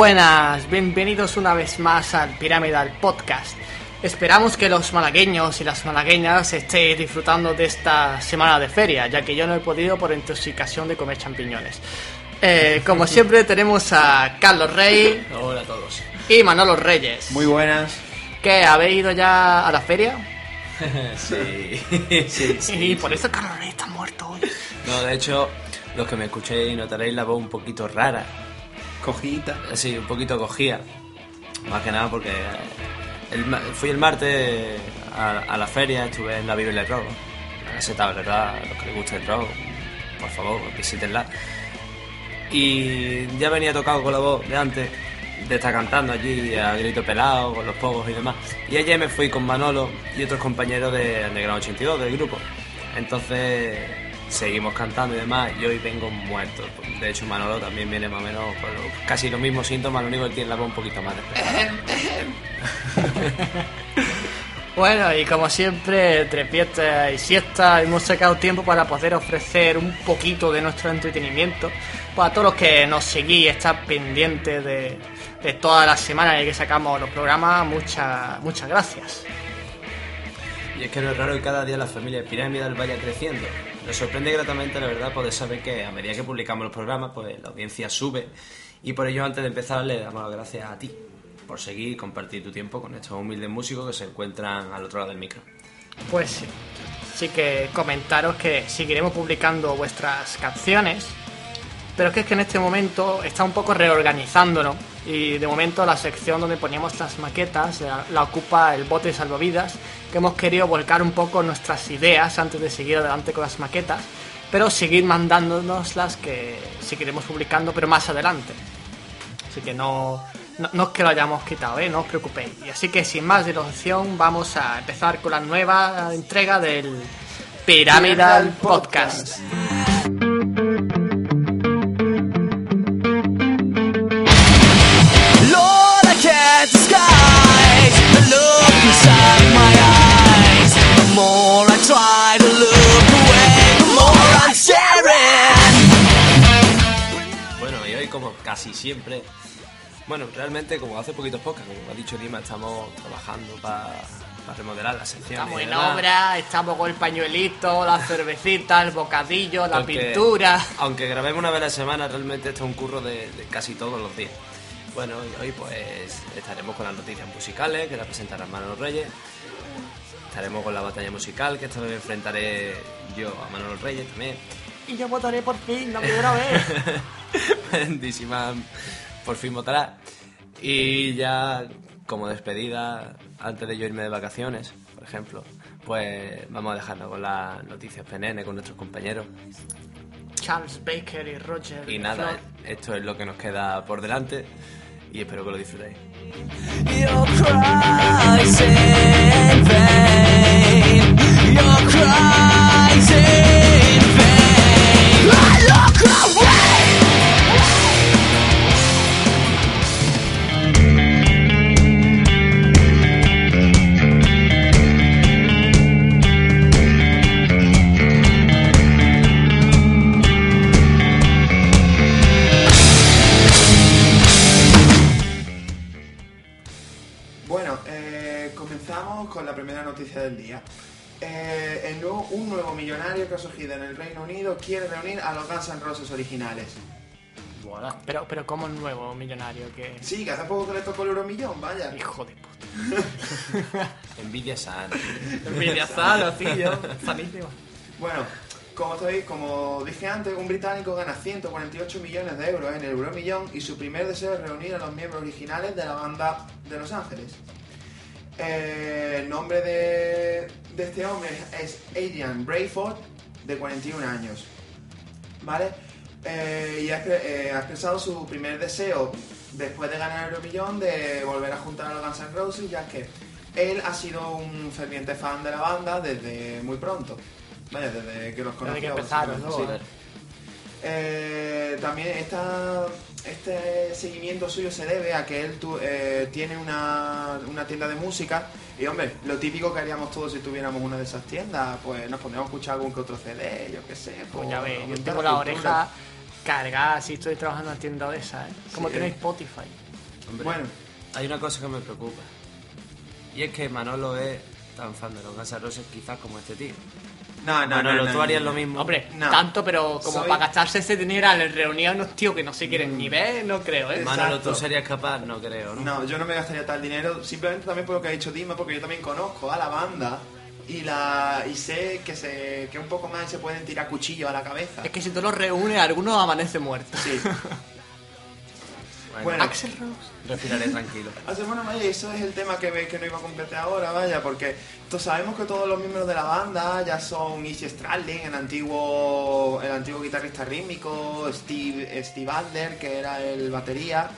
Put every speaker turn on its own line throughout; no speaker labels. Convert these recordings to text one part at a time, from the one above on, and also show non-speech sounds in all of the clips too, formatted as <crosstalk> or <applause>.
Buenas, bienvenidos una vez más al Pyramidal Podcast. Esperamos que los malagueños y las malagueñas estéis disfrutando de esta semana de feria, ya que yo no he podido por intoxicación de comer champiñones. Eh, como siempre <laughs> tenemos a Carlos Rey
Hola a todos.
y Manolo Reyes.
Muy buenas.
¿Qué? ¿Habéis ido ya a la feria? <laughs>
sí. sí,
y por eso Carlos Rey está muerto hoy.
No, de hecho, los que me escuchéis notaréis la voz un poquito rara.
Cogita.
Sí, un poquito cogida. Más que nada porque fui el martes a, la feria, estuve en la Biblia del Rock. ¿verdad? A los que les guste el rock, por favor, visítenla. Y ya venía tocado con la voz de antes, de estar cantando allí a grito pelado, con los pogos y demás. Y ayer me fui con Manolo y otros compañeros de Underground 82 del grupo. Entonces seguimos cantando y demás y hoy vengo muerto. De hecho Manolo también viene más o menos con los- casi los mismos síntomas, lo único que tiene la voz un poquito más. <laughs>
Bueno, y como siempre, entre fiesta y siesta, hemos sacado tiempo para poder ofrecer un poquito de nuestro entretenimiento para todos los que nos seguís, estar pendientes de, de todas las semanas en que sacamos los programas. Muchas, muchas gracias.
Y es que no es raro que cada día la familia Piramidal vaya creciendo. Nos sorprende gratamente, la verdad, poder saber que a medida que publicamos los programas, pues la audiencia sube. Y por ello, antes de empezar, le damos las gracias a ti por seguir y compartir tu tiempo con estos humildes músicos que se encuentran al otro lado del micro.
Pues sí. Así que comentaros que seguiremos publicando vuestras canciones. Pero que es que en este momento está un poco reorganizándonos. Y de momento la sección donde poníamos las maquetas la, la ocupa el bote salvavidas. Que hemos querido volcar un poco nuestras ideas antes de seguir adelante con las maquetas. Pero seguir mandándonos las que seguiremos publicando, pero más adelante. Así que no, no, es que lo hayamos quitado, ¿eh? no os preocupéis. Y así que sin más dilación vamos a empezar con la nueva entrega del Pyramidal Podcast.
Casi siempre, bueno, realmente, como hace poquitos podcasts, como ha dicho Dima, estamos trabajando para remodelar la sección.
Estamos en obra, estamos con el pañuelito, la cervecita, el bocadillo, la
Porque,
pintura.
Aunque grabemos una vez a la semana, realmente esto es un curro de, de casi todos los días. Bueno, y hoy pues estaremos con las noticias musicales, que las presentará Manolo Reyes. Estaremos con la batalla musical, que esta vez me enfrentaré yo a Manolo Reyes también.
Y yo votaré por fin, la primera vez.
Bendísima, por fin votará. Y ya como despedida, antes de yo irme de vacaciones, por ejemplo, pues vamos a dejarnos con las noticias PNN con nuestros compañeros.
Charles Baker y Roger.
Y nada,
Flor.
esto es lo que nos queda por delante y espero que lo disfrutéis.
Your
comenzamos con la primera noticia del día. Eh, el nuevo- un nuevo millonario que ha surgido en el Reino Unido quiere reunir a los Guns N' Roses originales.
Pero, pero como un nuevo millonario que...
Sí, que hace poco que le tocó el euromillón, vaya.
Hijo de puta. <laughs>
Envidia sana.
Envidia sana, tío. Sanísima.
Bueno, como, estoy- como dije antes, un británico gana 148 millones de euros en el euromillón y su primer deseo es reunir a los miembros originales de la banda de Los Ángeles. Eh, el nombre de, de este hombre es Adrian Brayford, de 41 años. ¿Vale? Eh, y ha, eh, ha expresado su primer deseo después de ganar el Euromillón de volver a juntar a los Guns N' Roses, ya que él ha sido un ferviente fan de la banda desde muy pronto. Vaya, desde que los conoció.
que empezaron, ¿no?
sí. Eh, también esta, este seguimiento suyo se debe a que él tu- eh, tiene una, una tienda de música y hombre, lo típico que haríamos todos si tuviéramos una de esas tiendas, pues nos pondríamos a escuchar algún que otro CD, yo qué sé.
Pues ya ves, yo tengo
la
oreja cargar si estoy trabajando en una tienda de esa, ¿eh? Como
Sí.
tenéis Spotify.
Hombre,
Bueno.
hay una cosa que me preocupa. Y es que Manolo es tan fan de los Guns quizás como este tío.
No, no, no, no,
tú
no,
harías
no.
lo mismo.
Hombre,
No.
tanto, pero como
Soy-
para gastarse ese dinero a unos tíos que no se quieren ni ver, no creo, ¿eh?
Manolo,
Exacto.
tú serías capaz, no creo, ¿no?
No, yo no me gastaría tal dinero, simplemente también por lo que ha dicho Dima, porque yo también conozco a la banda y la y sé que se que un poco más se pueden tirar cuchillos a la cabeza.
Es que si tú los reúnes, algunos amanecen muertos.
Sí. <laughs>
Bueno.
Axel Rose.
respiraré tranquilo. <laughs>
Así, bueno, vaya, eso es el tema que, me- que no iba a completar ahora, vaya, porque todos sabemos que todos los miembros de la banda ya son Izzy Stradlin, el antiguo, el antiguo guitarrista rítmico, Steve, Steve Adler, que era el batería,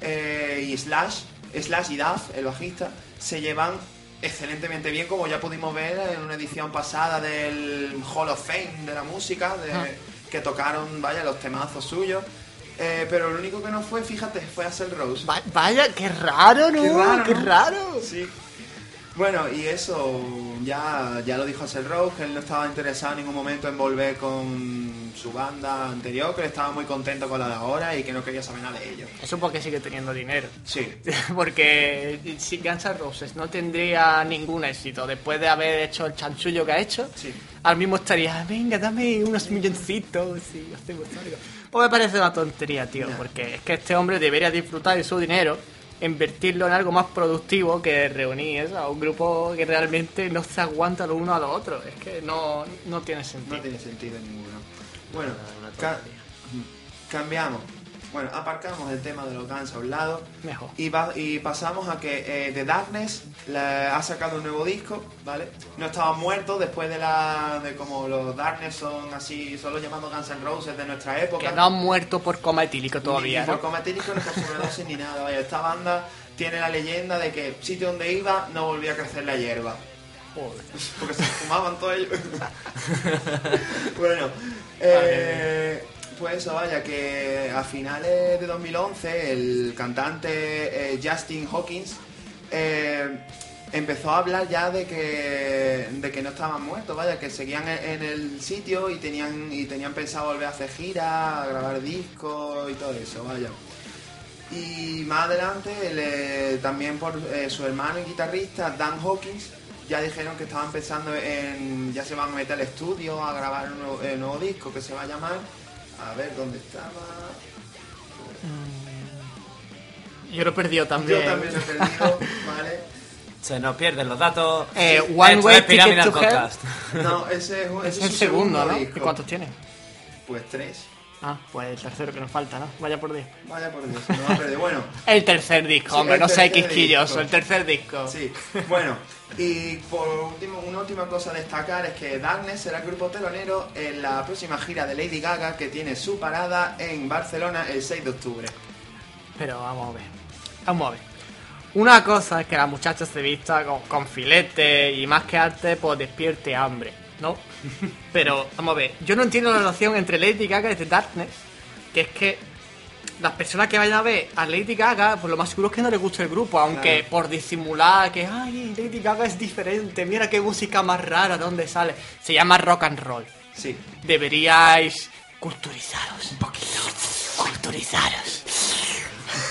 eh, y Slash, Slash y Duff, el bajista, se llevan excelentemente bien, como ya pudimos ver en una edición pasada del Hall of Fame de la música, de,
Ah.
que tocaron, vaya, los temazos suyos. Eh, pero lo único que no fue, fíjate, fue Axel Rose.
Va- vaya, qué raro, ¿no?
Qué raro,
Qué raro.
Sí. Bueno, y eso ya, ya lo dijo Axel Rose, que él no estaba interesado en ningún momento en volver con su banda anterior, que él estaba muy contento con la de ahora y que no quería saber nada de ellos.
Eso porque sigue teniendo dinero.
Sí. <laughs>
Porque si Guns N' Roses no tendría ningún éxito después de haber hecho el chanchullo que ha hecho,
Sí.
al mismo estaría, venga, dame unos milloncitos y hacemos algo. Pues me parece una tontería, tío, porque es que este hombre debería disfrutar de su dinero, invertirlo en algo más productivo que reunir a un grupo que realmente no se aguanta lo uno a lo otro. Es que no, no tiene sentido.
No tiene sentido ninguno. Bueno, ca- cambiamos. Bueno, aparcamos el tema de los Guns a un lado.
Mejor.
Y, va- y pasamos a que eh, The Darkness ha sacado un nuevo disco, ¿vale? No estaba muerto después de la. de como los Darkness son así, son los llamados Guns N' Roses de nuestra época.
Que no han muerto por coma etílico todavía,
Ni, ni
¿no?
por cometílico ni por sobredosis ni nada. Vaya, esta banda tiene la leyenda de que sitio donde iba no volvía a crecer la hierba.
Joder.
Porque se fumaban todos ellos. <laughs> bueno, eh, pues eso, vaya, que a finales de 2011 el cantante eh, Justin Hawkins eh, empezó a hablar ya de que, de que no estaban muertos, vaya, que seguían en, en el sitio y tenían, y tenían pensado volver a hacer giras, a grabar discos y todo eso, vaya. Y más adelante, también por eh, su hermano y guitarrista, Dan Hawkins, ya dijeron que estaban pensando en. Ya se van a meter al estudio a grabar un el nuevo disco que se va a llamar. A ver dónde estaba.
Yo lo he perdido también.
Yo también lo he perdido, <laughs> ¿vale?
Se nos pierden los datos.
Eh. One
Esto
Way Ticket to Hell.
Podcast.
No, ese es, un-
Es
ese
el segundo, ¿no?
disco.
¿Y cuántos tiene?
Pues tres.
Ah, pues el tercero que nos falta, ¿no? Vaya por Dios.
Vaya por Dios, no va a perder. Bueno, <laughs>
El tercer disco, hombre, no
tercer
quisquilloso, el tercer disco.
Sí, bueno, y por último, una última cosa a destacar es que Darkness será el grupo telonero en la próxima gira de Lady Gaga que tiene su parada en Barcelona el 6 de octubre.
Pero vamos a ver. Vamos a ver. Una cosa es que la muchacha se vista con, con filete y más que arte, pues despierte hambre, ¿no? Pero, vamos a ver, yo no entiendo la relación entre Lady Gaga y The Darkness, que es que las personas que vayan a ver a Lady Gaga, pues lo más seguro es que no les guste el grupo, aunque
Claro.
por disimular que, ay, Lady Gaga es diferente, mira qué música más rara, ¿de dónde sale? Se llama rock and roll.
Sí,
Deberíais culturizaros un poquito. Culturizaros.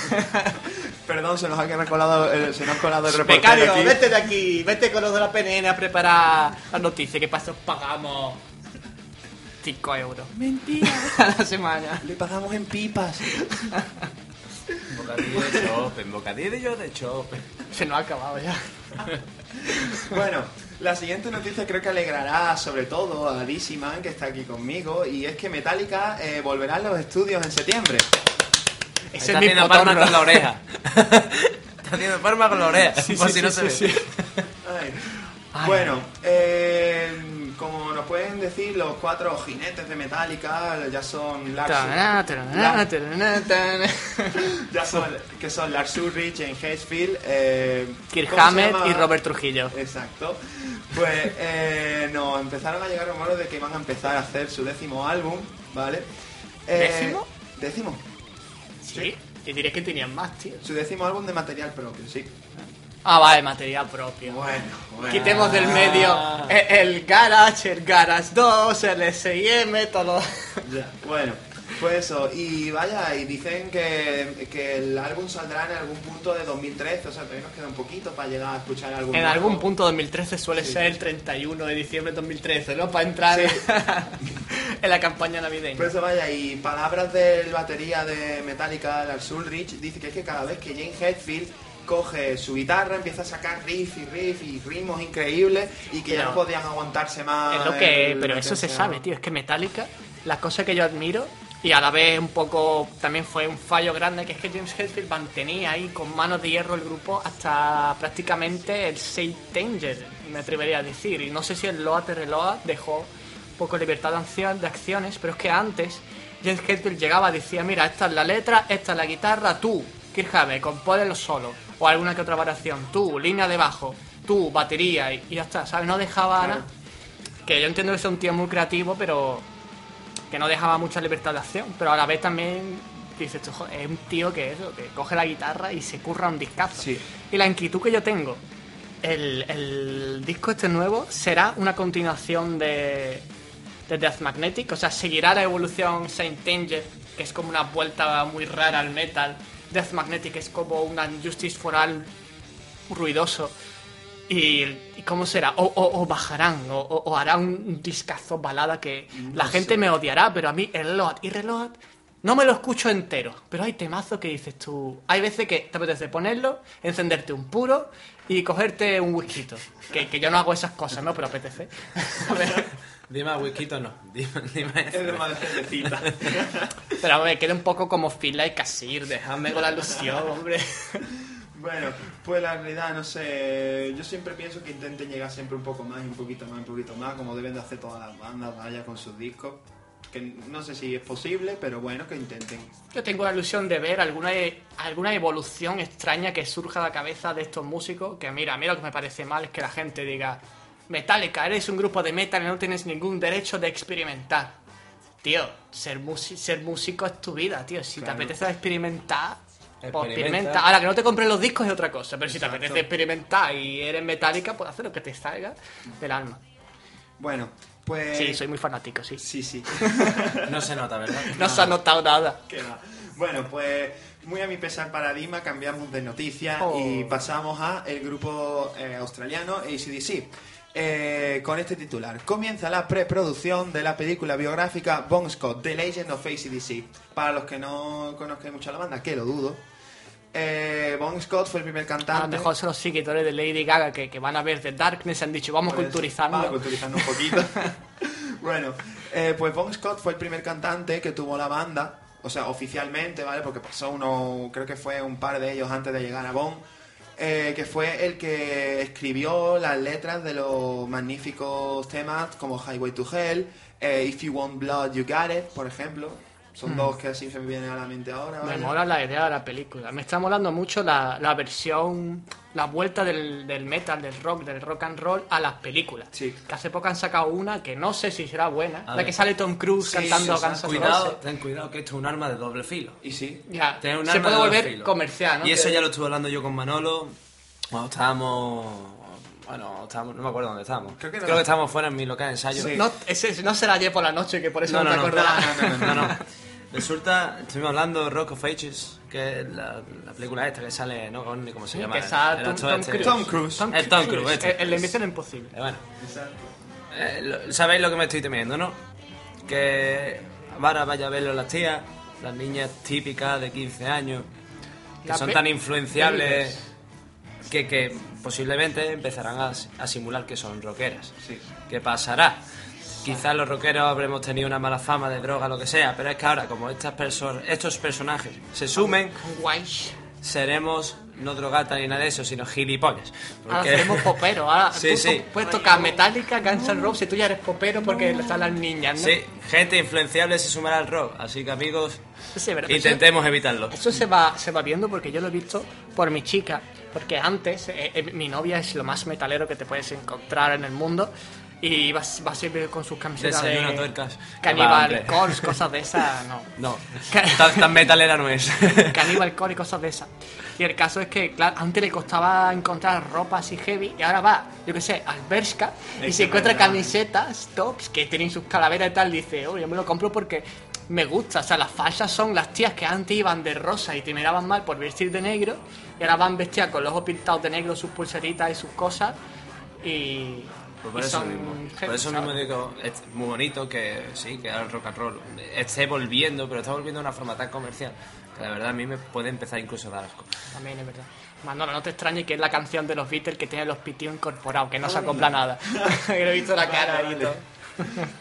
<laughs>
perdón, se nos ha colado el, se nos ha colado el reportero
Becario,
aquí.
vete de aquí, vete con los de la PNN a preparar las noticias, que paso pagamos 5 euros. Mentira. <laughs> a la semana.
Le pagamos en pipas.
Bocadillo de chope, bocadillo de chope.
Se nos ha acabado ya. <laughs>
Bueno, la siguiente noticia creo que alegrará sobre todo a Disiman, que está aquí conmigo, y es que Metallica eh, volverá a los estudios en septiembre.
Ese
Está
es mi
haciendo palma
potorro.
con la oreja. <laughs> Está haciendo palma con la oreja.
Sí,
por
sí,
si no
sí,
se ve.
Ay. Bueno, eh, como nos pueden decir, los cuatro jinetes de Metallica ya son Lars, <laughs> ya son, que son Lars Ulrich, James Hetfield, eh,
Kirk
¿cómo se
Hammett y Robert Trujillo.
Exacto. Pues eh, nos empezaron a llegar rumores de que iban a empezar a hacer su décimo álbum, ¿vale? Eh,
¿Décimo?
Décimo.
Sí. Te diré que tenían más, tío.
Su décimo álbum de material propio, sí.
Ah, vale, material propio.
Bueno, bueno.
Quitemos del medio el, el Garage, el Garage 2, el SIM, todo.
Ya, Bueno, Pues eso, y vaya, y dicen que, que el álbum saldrá en algún punto de 2013, o sea, todavía nos queda un poquito para llegar a escuchar algún
En
nuevo.
algún punto 2013 suele
Sí.
ser el 31 de diciembre de 2013, ¿no? Para entrar
Sí. <laughs> <laughs>
en la campaña navideña.
Pues eso vaya, y palabras del batería de Metallica, Lars Ulrich, dice que es que cada vez que James Hetfield coge su guitarra, empieza a sacar riff y riff y ritmos increíbles y que ya
Pero-
no podían aguantarse más.
Es lo que,
el-
pero eso se
meterse a-
sabe, tío. Es que Metallica, la cosa que yo admiro y a la vez un poco también fue un fallo grande, que es que James Hetfield mantenía ahí con manos de hierro el grupo hasta prácticamente el Saint Danger, me atrevería a decir. Y no sé si el Load de Reload dejó poco libertad de, acciones, pero es que antes James Hetfield llegaba y decía, mira, esta es la letra, esta es la guitarra, tú, Kirk Hammett, compónelo solo, o alguna que otra variación, tú, línea de bajo, tú, batería, y, y ya está, ¿sabes? No dejaba
Claro.
nada que yo entiendo que es un tío muy creativo, pero que no dejaba mucha libertad de acción. Pero a la vez también dices, es un tío que eso, que coge la guitarra y se curra un discazo.
Sí.
Y la inquietud que yo tengo, el, el disco este nuevo será una continuación de, de Death Magnetic, o sea, seguirá la evolución Saint Danger, que es como una vuelta muy rara al metal. Death Magnetic es como una Justice for All ruidoso. ¿Y, y cómo será? O, o- o bajarán, o, o- hará un discazo balada que la gente me odiará, pero a mí el Reload y Reload no me lo escucho entero. Pero hay temazos que dices tú. Hay veces que te apetece ponerlo, encenderte un puro y cogerte un whisky. Que, que yo no hago esas cosas, ¿no? Pero apetece. <laughs>
whisky o no. Dime, dime.
Es de más gentecita. <laughs>
pero me queda un poco como Feel Like a Sir, déjame con la ilusión, hombre.
Bueno, pues la realidad, no sé, yo siempre pienso que intenten llegar siempre un poco más y un poquito más y un poquito más, como deben de hacer todas las bandas, vaya, con sus discos. Que no sé si es posible, pero bueno, que intenten.
Yo tengo la ilusión de ver alguna, alguna evolución extraña que surja de la cabeza de estos músicos. Que mira, a mí lo que me parece mal es que la gente diga: Metallica, eres un grupo de metal y no tienes ningún derecho de experimentar. Tío, ser, músico es tu vida, tío. Si
Claro.
te apetece experimentar, pues
Experimenta.
experimenta. Ahora que no te compres los discos es otra cosa, pero si te apetece experimentar y eres metálica, pues hacer lo que te salga del alma.
Bueno, pues...
Sí, soy muy fanático, sí.
Sí, sí. <laughs>
No se nota, ¿verdad?
No se ha notado nada.
Qué va. Bueno, pues muy a mi pesar para Dima cambiamos de noticia
Oh.
y pasamos a el grupo eh, australiano ACDC. Eh, con este titular, comienza la preproducción de la película biográfica Bon Scott, The Legend of ACDC. Para los que no conozcan mucho a la banda, que lo dudo, eh, Bon Scott fue el primer
A
cantante.
lo mejor son los seguidores de Lady Gaga que, que van a ver The Darkness han dicho, vamos culturizando.
Vamos culturizando un poquito. <laughs> bueno, eh, pues Bon Scott fue el primer cantante que tuvo la banda, o sea, oficialmente, ¿vale? Porque pasó uno, creo que fue un par de ellos antes de llegar a Bon, eh, que fue el que escribió las letras de los magníficos temas como Highway to Hell, eh, If You Want Blood, You Got It, por ejemplo. Son dos que así se me vienen a la mente ahora.
Me mola la idea de la película. Me está molando mucho la, la versión, la vuelta del, del metal, del rock, del rock and roll a las películas.
Sí.
Que hace poco han sacado una que no sé si será buena.
A
la
ver.
que sale Tom Cruise
Sí,
cantando
sí,
N'
Cuidado, ten cuidado que esto es un arma de doble filo.
Y sí,
Ya,
un
se
arma
puede volver
filo.
comercial, ¿no?
Y eso ya lo estuve hablando yo con Manolo cuando estábamos... Bueno, estábamos, no me acuerdo dónde estábamos.
Creo
Creo
que
que,
no.
estábamos fuera en mi local de ensayo.
Sí.
No, ese, no será ayer por la noche, que por eso no,
No, no,
te
no,
acordarás.
no, no. <laughs> Resulta, estuvimos hablando de Rock of Ages, que es la, la película esta que sale, ¿no? Con, ¿Cómo se llama?
Que sale
El
Tom, Tom
este.
Cruise.
Tom Cruise.
El Tom Cruise, este.
El, el de Misión Imposible.
Eh, bueno, eh, lo- sabéis lo que me estoy temiendo, ¿no? Que ahora vaya a verlo las tías, las niñas típicas de 15 años, que
La
son tan influenciables que, que posiblemente empezarán a, a simular que son rockeras.
sí.
¿Qué pasará? Quizás los rockeros habremos tenido una mala fama de droga, lo que sea, pero es que ahora, como estas perso- estos personajes se sumen,
Guay.
seremos no drogatas ni nada de eso, sino gilipollas.
Ahora
Porque-
seremos poperos. Ahora <laughs>
Sí,
tú
sí.
puedes tocar Metallica, Guns N' Roses tú ya eres popero porque están las niñas, ¿no?
Sí, gente influenciable se sumará al rock, así que amigos,
Sí. Pero
intentemos evitarlo.
Eso, eso se va, se va viendo porque yo lo he visto por mi chica. Porque antes, eh, eh, mi novia es lo más metalero que te puedes encontrar en el mundo. Y va, va siempre con sus camisetas
Desayuno
de
tuercas.
Cannibal. Corpse, cosas de esas, no.
No, <laughs> tan, tan metalera no es. <laughs>
Cannibal Core y cosas de esas. Y el caso es que, claro, antes le costaba encontrar ropa así heavy y ahora va, yo qué sé, al Bershka y se encuentra
verdad.
camisetas, tops que tienen sus calaveras y tal. Dice, oh, yo me lo compro porque me gusta. O sea, las fallas son las tías que antes iban de rosa y te miraban mal por vestir de negro y ahora van vestidas con los ojos pintados de negro, sus pulseritas y sus cosas y...
Pues por
y
eso
son
mismo. Por eso
¿sabes?
mismo digo, es muy bonito que sí, que el rock and roll esté volviendo, pero está volviendo de una forma tan comercial que la verdad a mí me puede empezar incluso a dar asco.
También es verdad. Manolo, no te extrañes que es la canción de los Beatles que tiene los pitios incorporados, que no se acopla nada. <laughs> que lo he visto la cara
Vale,
y todo.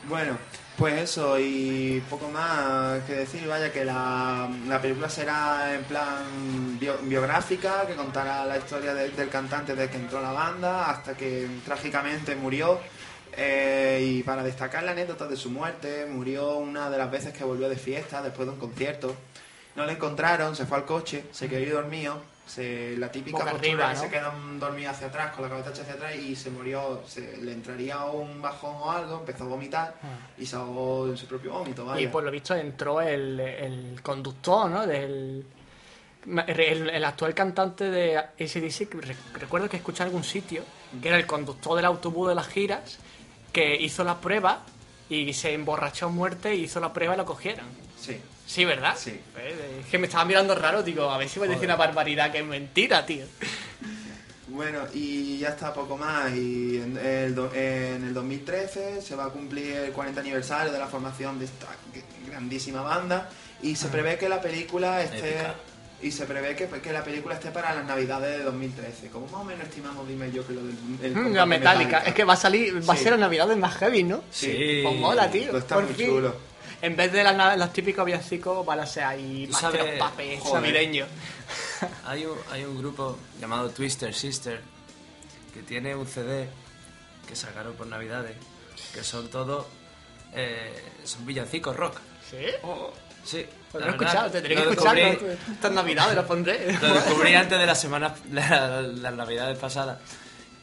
Bueno, pues eso y poco más que decir, vaya que la, la película será en plan bio- biográfica, que contará la historia de- del cantante desde que entró a la banda hasta que trágicamente murió. Eh, y para destacar la anécdota de su muerte, murió una de las veces que volvió de fiesta después de un concierto. No le encontraron, se fue al coche, se quedó ahí dormido. Se, la típica
Boca
postura
arriba,
que
¿no?
se quedan dormidos hacia atrás, con la cabeza hacia atrás y se murió, se, le entraría un bajón o algo, empezó a vomitar y se ahogó en su propio vómito, vaya.
Ah. Y por lo visto entró el, el conductor, ¿no? Del. El, el actual cantante de ACDC, recuerdo que escuché en algún sitio, que era el conductor del autobús de las giras, que hizo la prueba y se emborrachó a muerte, hizo la prueba y lo cogieron.
Sí.
Sí, ¿verdad?
Sí.
Eh, Es que me estaba mirando raro, digo, a ver si voy a decir una barbaridad que es mentira, tío.
Bueno, y ya está poco más. Y en el, do- en el 2013 se va a cumplir el 40 aniversario de la formación de esta grandísima banda. Y se prevé que la película esté.
Épica.
Y se prevé que, que la película esté para las navidades de 2013. Como más o menos estimamos, dime yo, que lo del. el
Mm, La metálica. Es que va a salir, va a ser la Navidad más heavy, ¿no?
Sí.
Pues mola, tío.
Pues está
por
muy
fin.
chulo.
En vez de las los típicos villancicos, van a ser ahí
joder.
navideños. <laughs>
Hay un, hay un grupo llamado Twister Sister que tiene un CD que sacaron por Navidades que son todos eh, son villancicos rock.
¿Sí?
Sí.
Pues
la
no he
verdad,
escuchado, tendré que
lo
escucharlo.
descubrí-
Estas navidades lo pondré.
Lo descubrí antes de las semanas, la- las <laughs> navidades pasadas.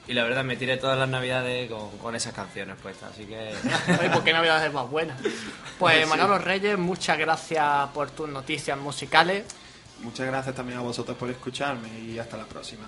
Y la verdad me tiré todas las navidades con, con esas canciones puestas, así que... <laughs>
Oye, ¿por qué navidades más buenas? <laughs> Pues Manolo Reyes, muchas gracias por tus noticias musicales.
Muchas gracias también a vosotros por escucharme y hasta la próxima.